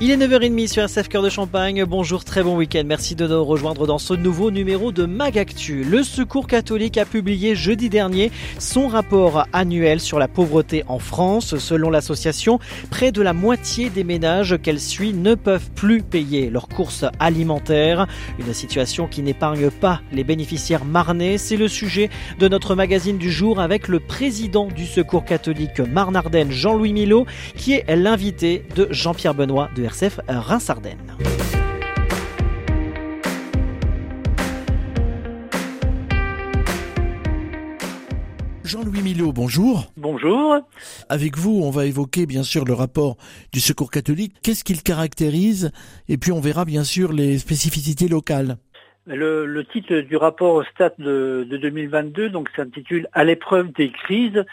Il est 9h30 sur SF Cœur de Champagne. Bonjour, très bon week-end. Merci de nous rejoindre dans ce nouveau numéro de Magactu. Le Secours catholique a publié jeudi dernier son rapport annuel sur la pauvreté en France. Selon l'association, près de la moitié des ménages qu'elle suit ne peuvent plus payer leurs courses alimentaires. Une situation qui n'épargne pas les bénéficiaires marnais. C'est le sujet de notre magazine du jour avec le président du Secours catholique Marne-Ardenne, Jean-Louis Milot, qui est l'invité de Jean-Pierre Benoît de RCF Reims-Ardennes. Jean-Louis Milot, bonjour. Bonjour. Avec vous, on va évoquer bien sûr le rapport du Secours catholique. Qu'est-ce qu'il caractérise? Et puis on verra bien sûr les spécificités locales. Le, titre du rapport Stat de, 2022 donc s'intitule À l'épreuve des crises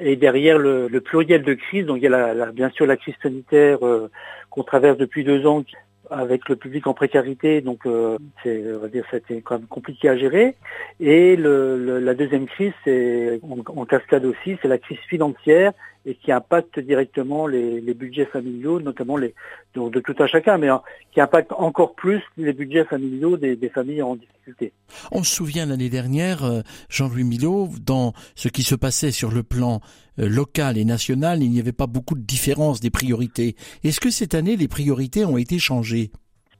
et derrière le, pluriel de crise, donc il y a bien sûr la crise sanitaire euh, qu'on traverse depuis deux ans avec le public en précarité, donc euh, c'est, on va dire, c'était quand même compliqué à gérer. Et la deuxième crise, c'est en, cascade aussi, c'est la crise financière et qui impacte directement les, budgets familiaux, notamment les de tout à chacun, mais hein, qui impacte encore plus les budgets familiaux des, familles en difficulté. On se souvient l'année dernière, euh, Jean-Louis Milot, dans ce qui se passait sur le plan euh, local et national, il n'y avait pas beaucoup de différence des priorités. Est-ce que cette année, les priorités ont été changées?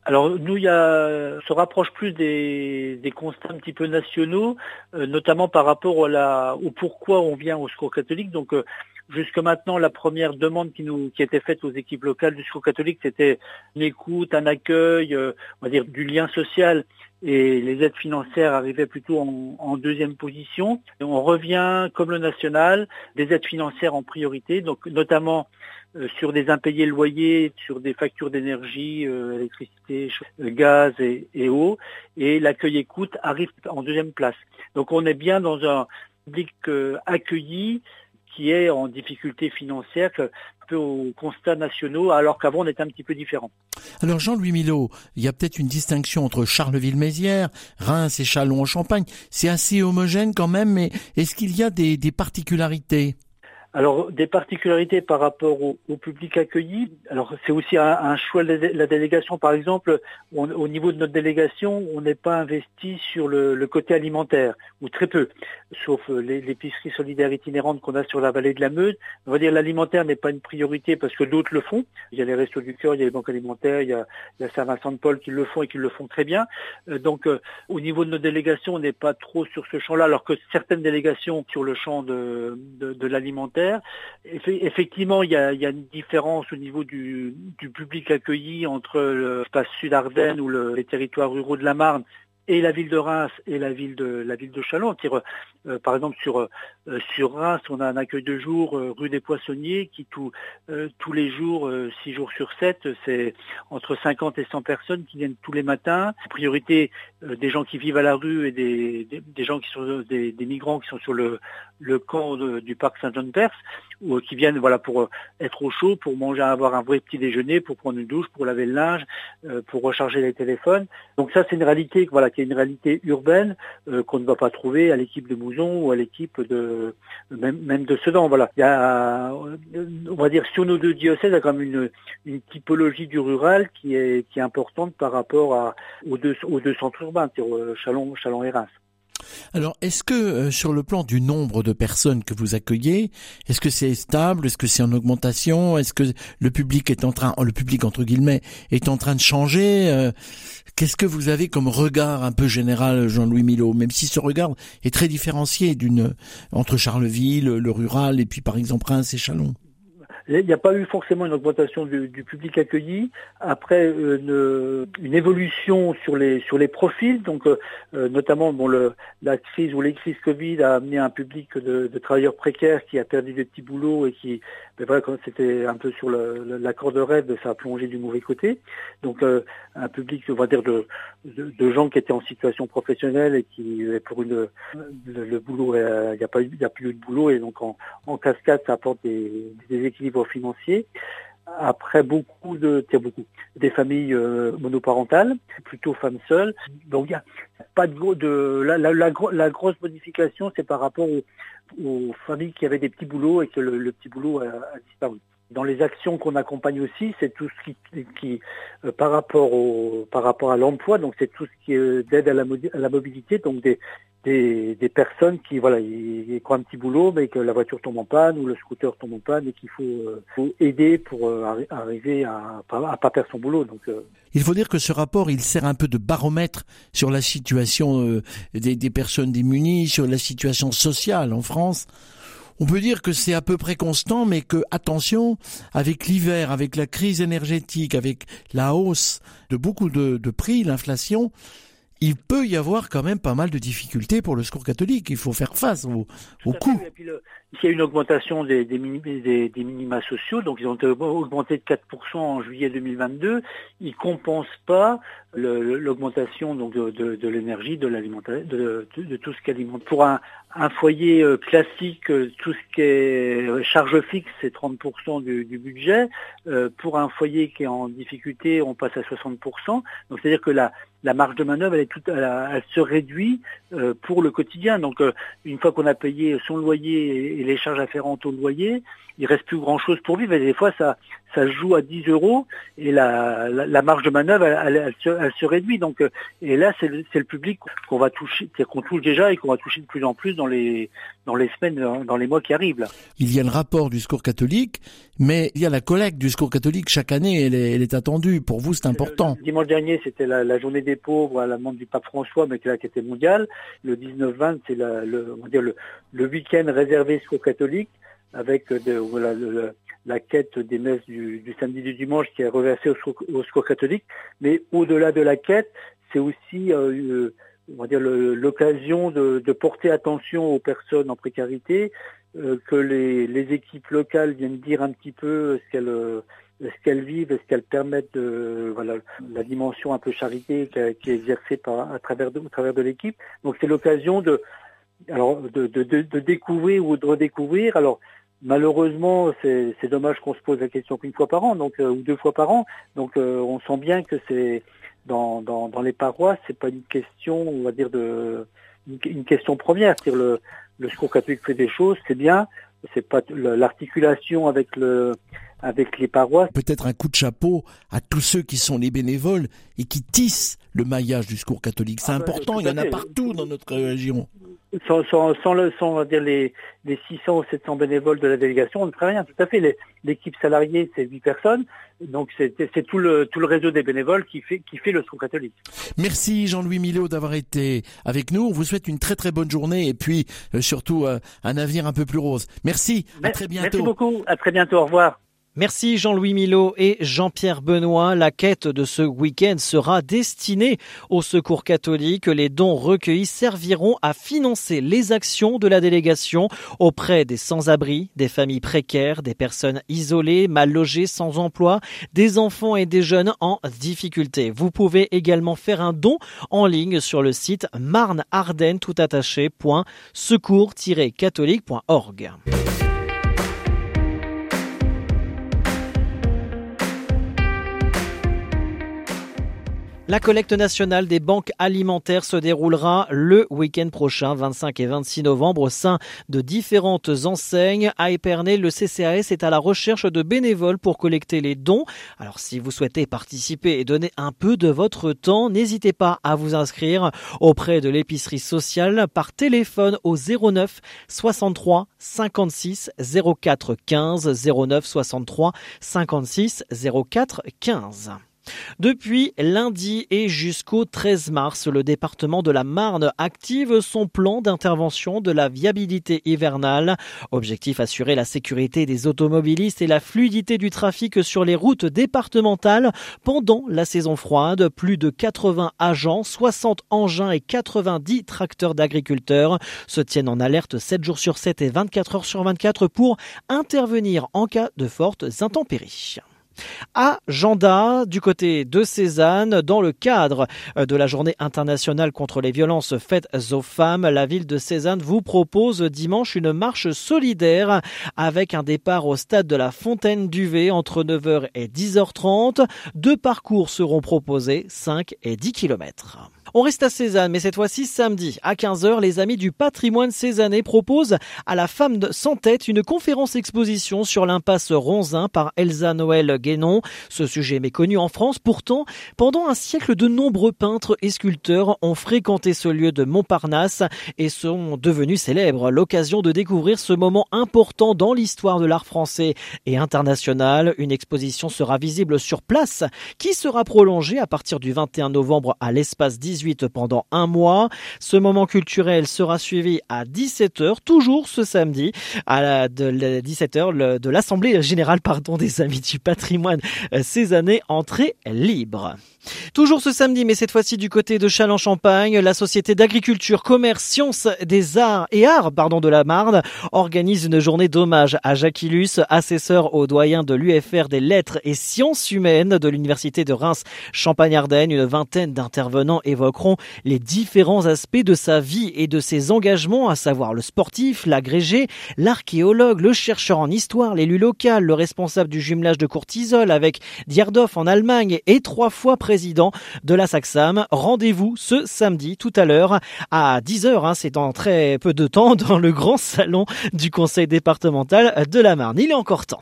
Alors nous, il y a, se rapproche plus des, constats un petit peu nationaux, euh, notamment par rapport au pourquoi on vient au secours catholique. Donc Jusque maintenant, la première demande qui nous qui était faite aux équipes locales du Secours catholique, c'était une écoute, un accueil, euh, on va dire du lien social. Et les aides financières arrivaient plutôt en, deuxième position. on revient, comme le national, des aides financières en priorité, donc notamment euh, sur des impayés loyers, sur des factures d'énergie, euh, électricité, gaz et, et eau. Et l'accueil écoute arrive en deuxième place. Donc on est bien dans un public accueilli qui est en difficulté financière peu aux constats nationaux, alors qu'avant on était un petit peu différent. Alors Jean-Louis Milot, il y a peut-être une distinction entre Charleville-Mézières, Reims et Châlons-en-Champagne. C'est assez homogène quand même, mais est-ce qu'il y a des particularités? Alors, des particularités par rapport au, public accueilli. Alors, c'est aussi un, choix de la délégation. Par exemple, au niveau de notre délégation, on n'est pas investi sur le, côté alimentaire, ou très peu, sauf euh, l'épicerie solidaire itinérante qu'on a sur la vallée de la Meuse. On va dire l'alimentaire n'est pas une priorité parce que d'autres le font. Il y a les restos du cœur, il y a les banques alimentaires, il y a, Saint-Vincent-de-Paul qui le font et qui le font très bien. Euh, donc, euh, au niveau de nos délégations, on n'est pas trop sur ce champ-là, alors que certaines délégations sur le champ de, de l'alimentaire Effectivement, il y, a, une différence au niveau du, public accueilli entre l'espace Sud-Ardennes ou les territoires ruraux de la Marne et la ville de Reims et la ville de la ville de Chalon. Euh, par exemple sur euh, sur Reims, on a un accueil de jour euh, rue des Poissonniers qui tous les jours, six jours sur sept, c'est entre 50 et 100 personnes qui viennent tous les matins. Priorité des gens qui vivent à la rue et des, des, gens qui sont des, migrants qui sont sur le le camp du parc Saint-Jean-de-Perse ou qui viennent voilà pour être au chaud, pour manger, avoir un vrai petit déjeuner, pour prendre une douche, pour laver le linge, pour recharger les téléphones. Donc ça c'est une réalité voilà qui est une réalité urbaine euh, qu'on ne va pas trouver à l'équipe de Mouzon ou à l'équipe de même, de Sedan. Voilà. On va dire, sur nos deux diocèses, il y a quand même une, typologie du rural qui est, importante par rapport aux, deux, aux deux centres urbains, euh, Chalon, Chalon et Reims. Alors, est-ce que euh, sur le plan du nombre de personnes que vous accueillez, est-ce que c'est stable, est-ce que c'est en augmentation, est-ce que le public est en train, le public entre guillemets, est en train de changer euh, Qu'est-ce que vous avez comme regard un peu général, Jean-Louis Milot, même si ce regard est très différencié d'une entre Charleville, le rural, et puis par exemple Reims et Chalon il n'y a pas eu forcément une augmentation du, public accueilli. Après, une, une, évolution sur les sur les profils, donc euh, euh, notamment bon, le, la crise ou les crises Covid a amené un public de, de travailleurs précaires qui a perdu des petits boulots et qui, ben voilà, quand c'était un peu sur l'accord de rêve, ça a plongé du mauvais côté. Donc euh, un public, on va dire, de, de, gens qui étaient en situation professionnelle et qui, pour une, le, boulot, il n'y a pas, a plus eu de boulot et donc en, en cascade, ça apporte des, des équilibres financiers. après beaucoup de beaucoup des familles euh, monoparentales, plutôt femmes seules. Donc il n'y a pas de, de la, la, grosse modification, c'est par rapport aux, familles qui avaient des petits boulots et que le, petit boulot a, disparu. Dans les actions qu'on accompagne aussi, c'est tout ce qui, qui euh, par rapport au par rapport à l'emploi, donc c'est tout ce qui est d'aide à la, mobilité, donc des, des, personnes qui voilà ils, ont un petit boulot mais que la voiture tombe en panne ou le scooter tombe en panne et qu'il faut, euh, aider pour euh, arriver à, à, pas perdre son boulot euh. il faut dire que ce rapport il sert un peu de baromètre sur la situation des personnes démunies sur la situation sociale en France on peut dire que c'est à peu près constant, mais que, attention, avec l'hiver, avec la crise énergétique, avec la hausse de beaucoup de, de prix, l'inflation, il peut y avoir quand même pas mal de difficultés pour le secours catholique. Il faut faire face au, au coût. il y a une augmentation des, des, minima sociaux, donc ils ont augmenté de 4% en juillet 2022. Ils ne compensent pas l'augmentation donc de, l'énergie, de l'alimentation, de, tout ce qui alimente. Pour un, foyer euh, classique, euh, tout ce qui est charge fixe, c'est 30% du, budget. Euh, pour un foyer qui est en difficulté, on passe à 60%. Donc c'est-à-dire que la, la marge de manœuvre, elle, elle, se réduit pour le quotidien. Donc une fois qu'on a payé son loyer et les charges afférentes au loyer, il reste plus grand chose pour vivre. Et des fois, ça, ça joue à 10 euros et la, la, marge de manœuvre, elle, se, réduit. Donc, euh, et là, c'est le, le, public qu'on va toucher, qu'on touche déjà et qu'on va toucher de plus en plus dans les, dans les semaines, dans les mois qui arrivent. Là. Il y a le rapport du secours catholique, mais il y a la collecte du secours catholique chaque année. Elle est, elle est attendue. Pour vous, c'est important. Le, dimanche dernier, c'était la, journée des pauvres à la demande du pape François, mais qui, là, qui était mondiale. Le 19-20, c'est le, le, le week-end réservé secours catholique avec de, voilà, la quête des messes du, du, samedi du dimanche qui est reversée au, au secours catholique. Mais au-delà de la quête, c'est aussi euh, euh on va dire l'occasion de, de, porter attention aux personnes en précarité, euh, que les, les, équipes locales viennent dire un petit peu ce qu'elles ce qu'elles vivent, ce qu'elles permettent de voilà la dimension un peu charité qui, est exercée par à travers de, au travers de l'équipe. Donc c'est l'occasion de alors de, de, de, découvrir ou de redécouvrir. Alors Malheureusement, c'est dommage qu'on se pose la question qu'une fois par an, donc euh, ou deux fois par an. Donc euh, on sent bien que c'est dans, dans, les paroisses, c'est pas une question, on va dire de une, question première. C'est-à-dire le, le secours catholique fait des choses, c'est bien. C'est pas l'articulation avec le avec les paroisses. Peut-être un coup de chapeau à tous ceux qui sont les bénévoles et qui tissent le maillage du secours catholique. C'est ah ben, important, il y en a partout dans notre région sans, sans, sans, le, sans dire les, les 600 ou 700 bénévoles de la délégation, on ne ferait rien. Tout à fait. L'équipe salariée, c'est 8 personnes. Donc c'est tout le, tout le réseau des bénévoles qui fait, qui fait le secours catholique. Merci Jean-Louis Millot d'avoir été avec nous. On vous souhaite une très très bonne journée et puis euh, surtout euh, un avenir un peu plus rose. Merci. À très bientôt. Merci beaucoup. À très bientôt. Au revoir. Merci Jean-Louis Milot et Jean-Pierre Benoît. La quête de ce week-end sera destinée au secours catholique. Les dons recueillis serviront à financer les actions de la délégation auprès des sans-abri, des familles précaires, des personnes isolées, mal logées, sans emploi, des enfants et des jeunes en difficulté. Vous pouvez également faire un don en ligne sur le site marne-ardenne tout catholiqueorg La collecte nationale des banques alimentaires se déroulera le week-end prochain, 25 et 26 novembre, au sein de différentes enseignes. À Épernay, le CCAS est à la recherche de bénévoles pour collecter les dons. Alors si vous souhaitez participer et donner un peu de votre temps, n'hésitez pas à vous inscrire auprès de l'épicerie sociale par téléphone au 09 63 56 04 15 09 63 56 04 15. Depuis lundi et jusqu'au 13 mars, le département de la Marne active son plan d'intervention de la viabilité hivernale. Objectif assurer la sécurité des automobilistes et la fluidité du trafic sur les routes départementales pendant la saison froide. Plus de 80 agents, 60 engins et 90 tracteurs d'agriculteurs se tiennent en alerte 7 jours sur 7 et 24 heures sur 24 pour intervenir en cas de fortes intempéries. Agenda du côté de Cézanne dans le cadre de la journée internationale contre les violences faites aux femmes. La ville de Cézanne vous propose dimanche une marche solidaire avec un départ au stade de la Fontaine d'Uvé entre 9h et 10h30. Deux parcours seront proposés, 5 et 10 km. On reste à Cézanne, mais cette fois-ci samedi à 15h, les amis du patrimoine cézannais proposent à la femme sans tête une conférence exposition sur l'impasse Ronzin par Elsa Noël Guénon. Ce sujet méconnu en France, pourtant, pendant un siècle, de nombreux peintres et sculpteurs ont fréquenté ce lieu de Montparnasse et sont devenus célèbres. L'occasion de découvrir ce moment important dans l'histoire de l'art français et international. Une exposition sera visible sur place qui sera prolongée à partir du 21 novembre à l'espace 18 pendant un mois. Ce moment culturel sera suivi à 17h, toujours ce samedi, à la, de 17h de l'Assemblée générale pardon, des Amis du patrimoine euh, ces années entrée libre. Toujours ce samedi, mais cette fois-ci du côté de Châlons-Champagne, la Société d'agriculture, commerce, sciences des arts et arts pardon, de la Marne organise une journée d'hommage à Jacques Illus, assesseur au doyen de l'UFR des lettres et sciences humaines de l'Université de Reims Champagne-Ardenne. Une vingtaine d'intervenants les différents aspects de sa vie et de ses engagements, à savoir le sportif, l'agrégé, l'archéologue, le chercheur en histoire, l'élu local, le responsable du jumelage de Courtisol avec Dierdorf en Allemagne et trois fois président président de la Saxam. Rendez-vous ce samedi tout à l'heure à 10h, hein, c'est dans très peu de temps, dans le grand salon du conseil départemental de la Marne. Il est encore temps.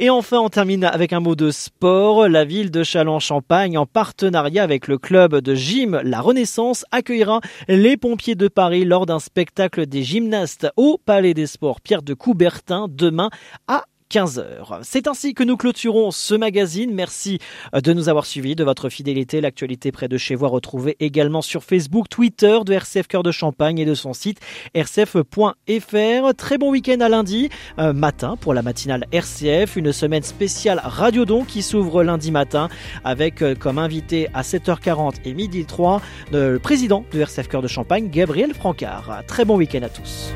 Et enfin, on termine avec un mot de sport. La ville de Châlons-Champagne, en partenariat avec le club de gym La Renaissance, accueillera les pompiers de Paris lors d'un spectacle des gymnastes au Palais des Sports. Pierre de Coubertin demain à 15h. C'est ainsi que nous clôturons ce magazine. Merci euh, de nous avoir suivis, de votre fidélité. L'actualité près de chez vous retrouvée également sur Facebook, Twitter de RCF Cœur de Champagne et de son site rcf.fr. Très bon week-end à lundi euh, matin pour la matinale RCF. Une semaine spéciale Radio Don qui s'ouvre lundi matin avec euh, comme invité à 7h40 et midi 3 le président de RCF Cœur de Champagne, Gabriel Francard. Très bon week-end à tous.